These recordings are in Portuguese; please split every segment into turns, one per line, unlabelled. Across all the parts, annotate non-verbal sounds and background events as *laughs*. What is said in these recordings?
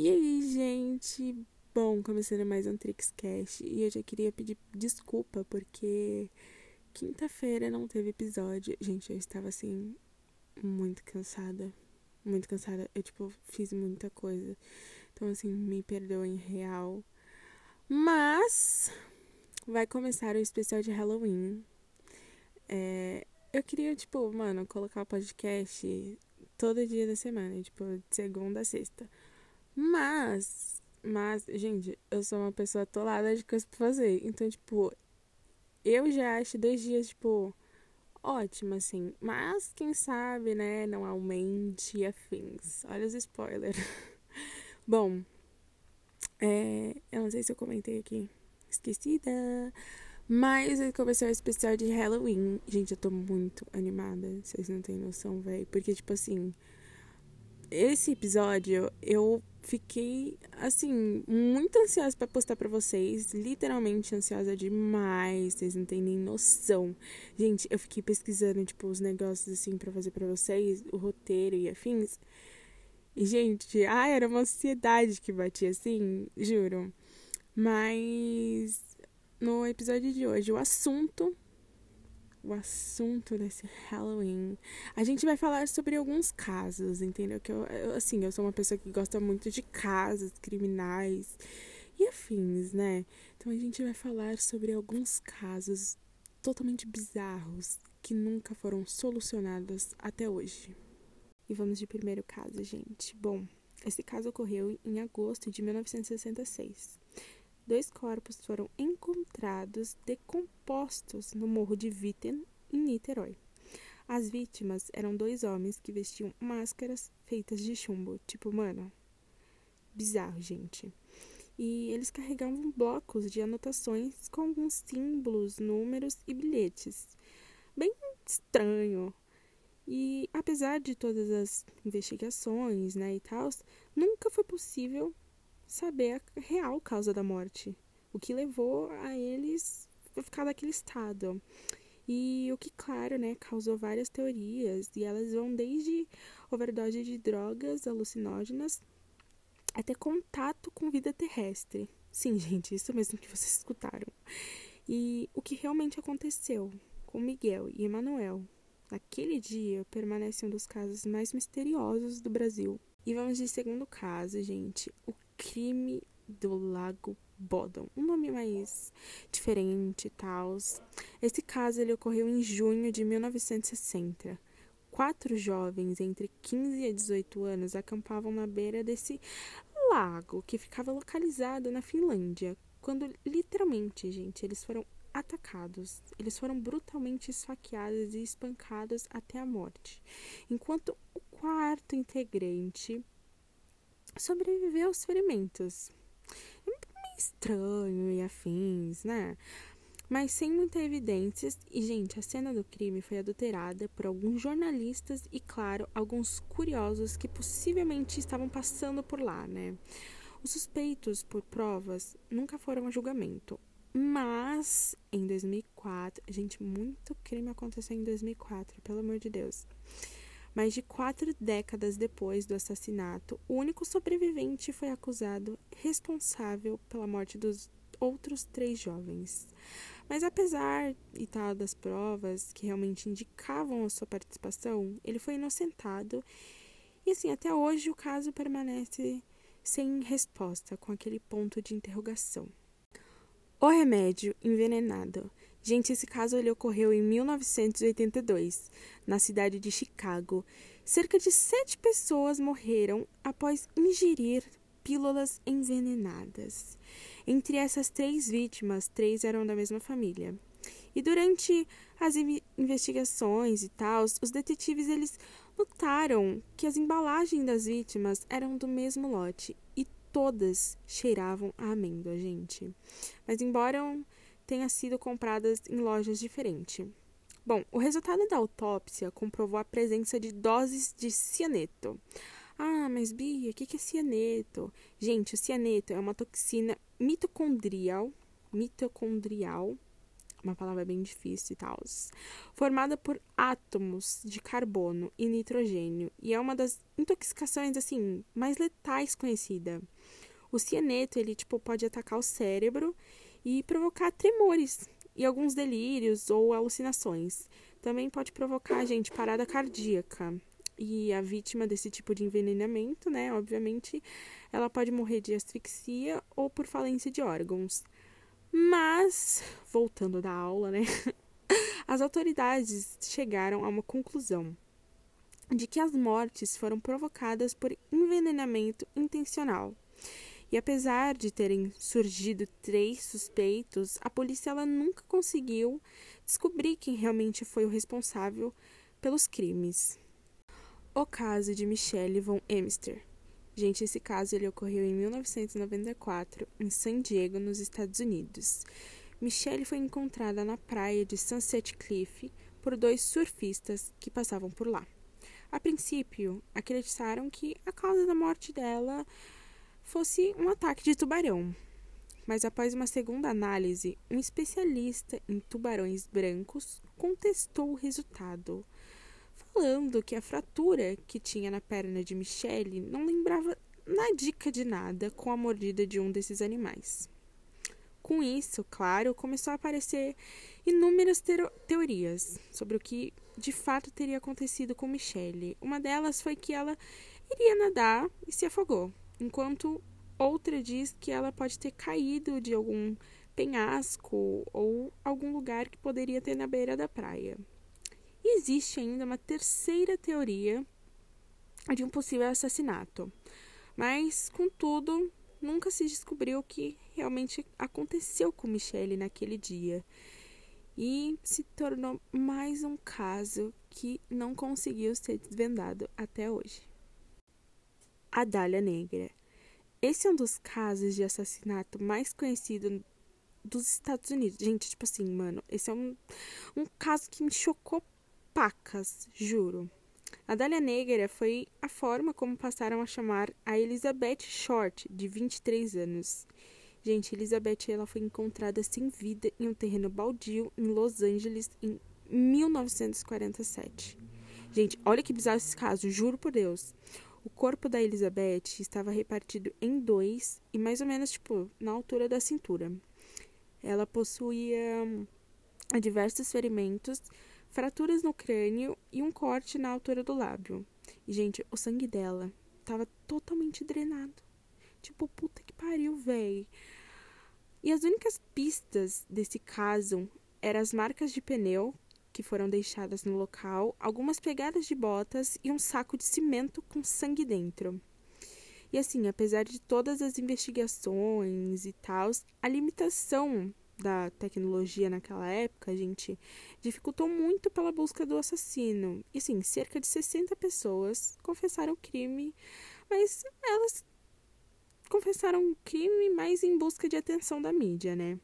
E aí, gente? Bom, começando mais um Trixcast e eu já queria pedir desculpa porque quinta-feira não teve episódio. Gente, eu estava assim muito cansada, muito cansada. Eu tipo fiz muita coisa. Então assim, me perdoem real. Mas vai começar o especial de Halloween. É, eu queria, tipo, mano, colocar o podcast todo dia da semana, tipo, de segunda a sexta. Mas, mas, gente, eu sou uma pessoa atolada de coisas pra fazer. Então, tipo, eu já acho dois dias, tipo, ótimo, assim. Mas, quem sabe, né, não aumente afins. Olha os spoilers. *laughs* Bom, é, eu não sei se eu comentei aqui. Esquecida. Mas vai começar o especial de Halloween. Gente, eu tô muito animada. Vocês não têm noção, velho. Porque, tipo assim. Esse episódio eu fiquei, assim, muito ansiosa para postar para vocês. Literalmente ansiosa demais. Vocês não têm nem noção. Gente, eu fiquei pesquisando, tipo, os negócios, assim, para fazer para vocês. O roteiro e afins. E, gente, ai, era uma ansiedade que batia assim, juro. Mas no episódio de hoje, o assunto o assunto desse Halloween. A gente vai falar sobre alguns casos, entendeu? Que eu, eu, assim, eu sou uma pessoa que gosta muito de casos criminais e afins, né? Então a gente vai falar sobre alguns casos totalmente bizarros que nunca foram solucionados até hoje. E vamos de primeiro caso, gente. Bom, esse caso ocorreu em agosto de 1966 dois corpos foram encontrados decompostos no morro de Witten, em Niterói. As vítimas eram dois homens que vestiam máscaras feitas de chumbo. Tipo, mano, bizarro, gente. E eles carregavam blocos de anotações com alguns símbolos, números e bilhetes. Bem estranho. E apesar de todas as investigações, né, e tal, nunca foi possível saber a real causa da morte, o que levou a eles a ficar daquele estado. E o que, claro, né, causou várias teorias, e elas vão desde overdose de drogas alucinógenas até contato com vida terrestre. Sim, *laughs* gente, isso mesmo que vocês escutaram. E o que realmente aconteceu com Miguel e Emanuel naquele dia permanece um dos casos mais misteriosos do Brasil. E vamos de segundo caso, gente, o crime do Lago Bodom, um nome mais diferente e tal. Esse caso ele ocorreu em junho de 1960. Quatro jovens entre 15 e 18 anos acampavam na beira desse lago que ficava localizado na Finlândia, quando literalmente, gente, eles foram atacados. Eles foram brutalmente esfaqueados e espancados até a morte. Enquanto o quarto integrante sobreviveu aos ferimentos. É meio estranho e afins, né? Mas sem muitas evidências, e gente, a cena do crime foi adulterada por alguns jornalistas e, claro, alguns curiosos que possivelmente estavam passando por lá, né? Os suspeitos por provas nunca foram a julgamento, mas em 2004, gente, muito crime aconteceu em 2004, pelo amor de Deus. Mais de quatro décadas depois do assassinato, o único sobrevivente foi acusado responsável pela morte dos outros três jovens. Mas apesar e tal das provas que realmente indicavam a sua participação, ele foi inocentado e assim até hoje o caso permanece sem resposta, com aquele ponto de interrogação. O remédio envenenado Gente, esse caso ele ocorreu em 1982, na cidade de Chicago. Cerca de sete pessoas morreram após ingerir pílulas envenenadas. Entre essas três vítimas, três eram da mesma família. E durante as investigações e tal, os detetives eles notaram que as embalagens das vítimas eram do mesmo lote e todas cheiravam a amêndoa, gente. Mas embora tenha sido compradas em lojas diferentes. Bom, o resultado da autópsia comprovou a presença de doses de cianeto. Ah, mas Bia, o que é cianeto? Gente, o cianeto é uma toxina mitocondrial, mitocondrial, uma palavra bem difícil e tal, formada por átomos de carbono e nitrogênio, e é uma das intoxicações assim mais letais conhecida. O cianeto, ele tipo pode atacar o cérebro e provocar tremores e alguns delírios ou alucinações. Também pode provocar, gente, parada cardíaca. E a vítima desse tipo de envenenamento, né, obviamente, ela pode morrer de asfixia ou por falência de órgãos. Mas, voltando da aula, né? *laughs* As autoridades chegaram a uma conclusão de que as mortes foram provocadas por envenenamento intencional. E apesar de terem surgido três suspeitos, a polícia ela nunca conseguiu descobrir quem realmente foi o responsável pelos crimes. O caso de Michelle von Emster. Gente, esse caso ele ocorreu em 1994 em San Diego, nos Estados Unidos. Michelle foi encontrada na praia de Sunset Cliff por dois surfistas que passavam por lá. A princípio, acreditaram que a causa da morte dela fosse um ataque de tubarão. Mas após uma segunda análise, um especialista em tubarões brancos contestou o resultado falando que a fratura que tinha na perna de Michelle não lembrava na dica de nada com a mordida de um desses animais. Com isso, claro, começou a aparecer inúmeras teorias sobre o que de fato teria acontecido com Michelle. Uma delas foi que ela iria nadar e se afogou, enquanto outra diz que ela pode ter caído de algum penhasco ou algum lugar que poderia ter na beira da praia. Existe ainda uma terceira teoria de um possível assassinato. Mas, contudo, nunca se descobriu o que realmente aconteceu com Michelle naquele dia. E se tornou mais um caso que não conseguiu ser desvendado até hoje. A Dália Negra. Esse é um dos casos de assassinato mais conhecido dos Estados Unidos. Gente, tipo assim, mano, esse é um, um caso que me chocou pacas, juro. A Dália Negra foi a forma como passaram a chamar a Elizabeth Short, de 23 anos. Gente, Elizabeth ela foi encontrada sem vida em um terreno baldio em Los Angeles em 1947. Gente, olha que bizarro esse caso, juro por Deus. O corpo da Elizabeth estava repartido em dois e mais ou menos tipo na altura da cintura. Ela possuía hum, diversos ferimentos fraturas no crânio e um corte na altura do lábio. E, gente, o sangue dela tava totalmente drenado. Tipo, puta que pariu, véi. E as únicas pistas desse caso eram as marcas de pneu que foram deixadas no local, algumas pegadas de botas e um saco de cimento com sangue dentro. E assim, apesar de todas as investigações e tal, a limitação da tecnologia naquela época, gente dificultou muito pela busca do assassino. E assim, cerca de 60 pessoas confessaram o crime, mas elas confessaram o crime mais em busca de atenção da mídia, né?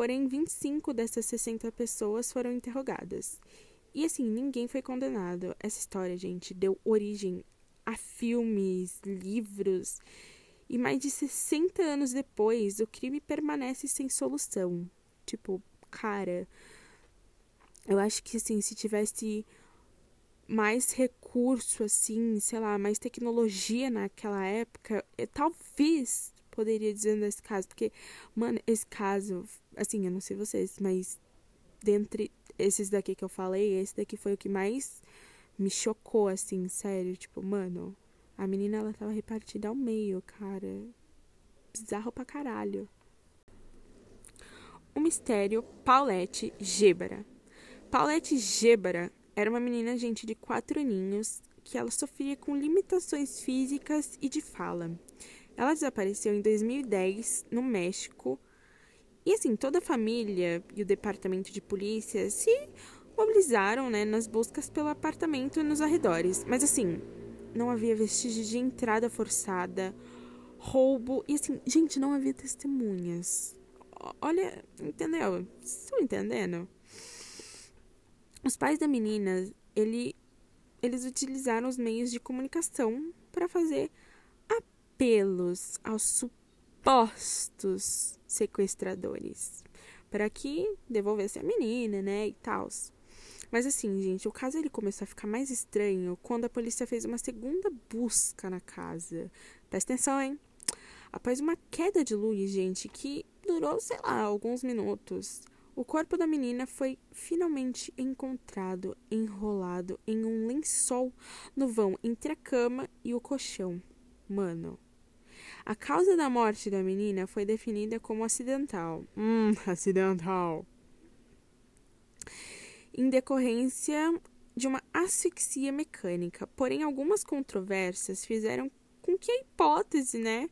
Porém, 25 dessas 60 pessoas foram interrogadas. E assim, ninguém foi condenado. Essa história, gente, deu origem a filmes, livros e mais de 60 anos depois, o crime permanece sem solução. Tipo, cara, eu acho que assim, se tivesse mais recurso, assim, sei lá, mais tecnologia naquela época, eu, talvez poderia dizer nesse caso. Porque, mano, esse caso, assim, eu não sei vocês, mas dentre esses daqui que eu falei, esse daqui foi o que mais me chocou, assim, sério. Tipo, mano, a menina, ela tava repartida ao meio, cara. Bizarro pra caralho. O mistério Paulette Gébara. Paulette Gébara era uma menina, gente, de quatro aninhos, que ela sofria com limitações físicas e de fala. Ela desapareceu em 2010, no México. E assim, toda a família e o departamento de polícia se mobilizaram, né, nas buscas pelo apartamento e nos arredores. Mas assim, não havia vestígios de entrada forçada, roubo e assim, gente, não havia testemunhas. Olha, entendeu? Estão entendendo? Os pais da menina, ele, eles utilizaram os meios de comunicação para fazer apelos aos supostos sequestradores. para que devolvesse a menina, né, e tal. Mas assim, gente, o caso ele começou a ficar mais estranho quando a polícia fez uma segunda busca na casa. Presta atenção, hein? Após uma queda de luz, gente, que durou, sei lá, alguns minutos, o corpo da menina foi finalmente encontrado enrolado em um lençol no vão entre a cama e o colchão. Mano, a causa da morte da menina foi definida como acidental. Hum, *laughs* acidental. Em decorrência de uma asfixia mecânica. Porém, algumas controvérsias fizeram com que a hipótese, né,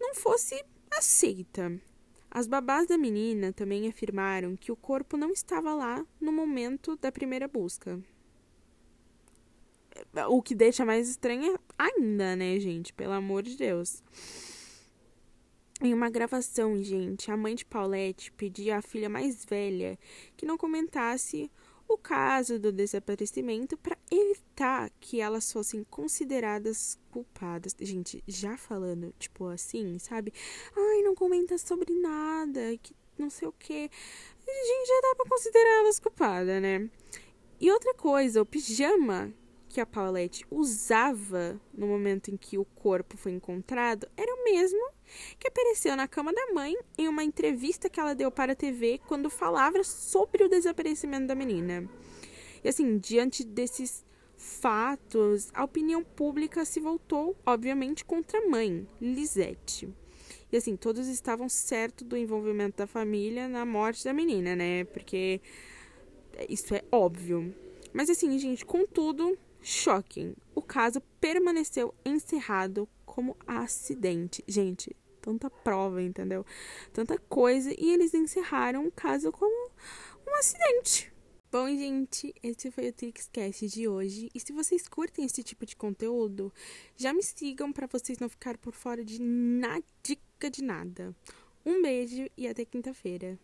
não fosse aceita. As babás da menina também afirmaram que o corpo não estava lá no momento da primeira busca. O que deixa mais estranho ainda, né, gente? Pelo amor de Deus. Em uma gravação, gente, a mãe de Paulette pedia à filha mais velha que não comentasse o caso do desaparecimento para evitar que elas fossem consideradas culpadas. Gente, já falando, tipo assim, sabe? Ai, não comenta sobre nada, que não sei o que. Gente, já dá pra considerar elas culpadas, né? E outra coisa, o pijama que a Paulette usava no momento em que o corpo foi encontrado era o mesmo que apareceu na cama da mãe em uma entrevista que ela deu para a TV quando falava sobre o desaparecimento da menina. E assim, diante desses fatos, a opinião pública se voltou, obviamente, contra a mãe, Lisette. E assim, todos estavam certos do envolvimento da família na morte da menina, né? Porque isso é óbvio. Mas assim, gente, contudo, shocking. O caso permaneceu encerrado como acidente. Gente, tanta prova, entendeu? Tanta coisa. E eles encerraram o caso como um acidente. Bom, gente, esse foi o Trixcast de hoje. E se vocês curtem esse tipo de conteúdo, já me sigam para vocês não ficarem por fora de nada de nada. Um beijo e até quinta-feira.